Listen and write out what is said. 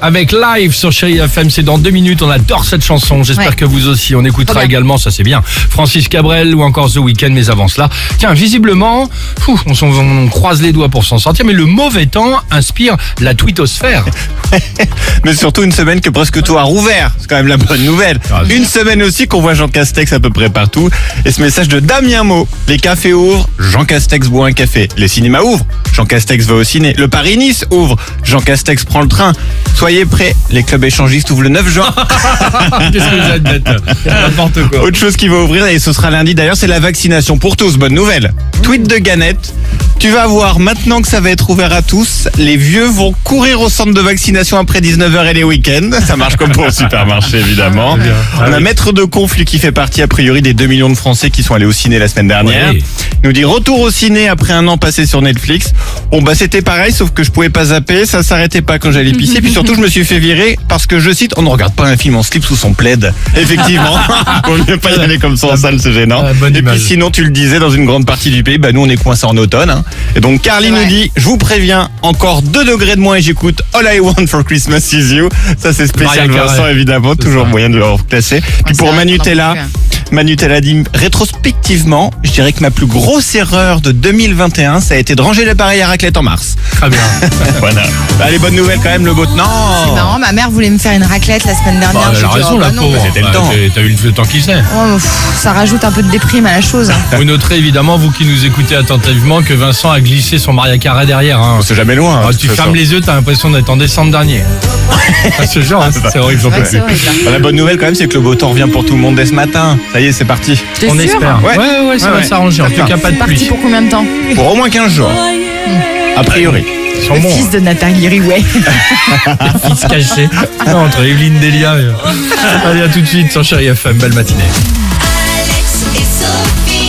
Avec Live sur Chéri FM. C'est dans deux minutes. On adore cette chanson. J'espère Ouais. que vous aussi. On écoutera bien. également, ça c'est bien, Francis Cabrel ou encore The Weeknd. Mais avant cela, tiens, visiblement, on croise les doigts pour s'en sortir. Mais le mauvais temps inspire la twittosphère. Mais surtout une semaine que presque tout a rouvert. C'est quand même la bonne nouvelle. Ah, Une semaine aussi qu'on voit Jean Castex à peu près partout. Et ce message de Damien Mo. Les cafés ouvrent, Jean Castex boit un café. Les cinémas ouvrent, Jean Castex va au ciné. Le Paris-Nice ouvre, Jean Castex prend le train. Soyez prêts, les clubs échangistes ouvrent le 9 juin. Qu'est-ce que vous êtes bête N'importe quoi. Autre chose qui va ouvrir, et ce sera lundi d'ailleurs, c'est la vaccination pour tous. Bonne nouvelle. Tweet de Ganette. Tu vas voir, maintenant que ça va être ouvert à tous, les vieux vont courir au centre de vaccination après 19h et les week-ends. Ça marche comme pour le supermarché, évidemment. Ah On a. Maître de Conflit qui fait partie, a priori, des 2 millions de Français qui sont allés au ciné la semaine dernière. Oui. Il nous dit retour au ciné après un an passé sur Netflix. Bon, bah, c'était pareil, sauf que je pouvais pas zapper, ça s'arrêtait pas quand j'allais pisser. Puis surtout, je me suis fait virer parce que, je cite, on ne regarde pas un film en slip sous son plaid. Effectivement. Vaut mieux pas y aller comme ça en salle, c'est gênant. Ah, Et image. puis sinon, tu le disais, dans une grande partie du pays, bah, nous, on est coincés en automne. hein. Et donc, Carly nous dit, je vous préviens, encore 2 degrés de moins et j'écoute All I Want for Christmas is You. Ça, c'est spécial. Vincent, évidemment. Toujours ça. moyen de le reclasser. Puis c'est pour Manutella, peux Manutella dit rétrospectivement, je dirais que ma plus grosse erreur de 2021, ça a été de ranger l'appareil à raclette en mars. Très bien. voilà. Bah, les bonnes nouvelles quand même, le beau C'est non. marrant, ma mère voulait me faire une raclette la semaine dernière. Bah, elle J'ai a raison, oh, la bah pauvre. c'était le Bah, temps. t'as- eu le temps qu'il sait. Oh, pff, ça rajoute un peu de déprime à la chose. Vous noterez évidemment, vous qui nous écoutez attentivement, que Vincent a glissé son Maria Carré derrière. hein. C'est jamais loin. hein, Ah, de tu fermes les yeux, t'as l'impression d'être en décembre dernier. Ah, ce genre, hein, c'est horrible. j'en peux plus. là. Bah, la bonne nouvelle quand même, c'est que le beau temps revient pour tout le monde dès ce matin. Ça y est, c'est parti. T'es On sûr espère. Ouais. Ouais, ouais, ça Ouais, va ouais. s'arranger. En tout cas, pas de parti pluie. pour combien de temps Pour au moins 15 jours. A priori. Ils sont Le bons. fils de Nathalie Riouet. hein. Fils caché. Non, entre Evelyne Delia. et- Allez, à tout de suite sur Chéri FM. Belle matinée. Alex et Sophie.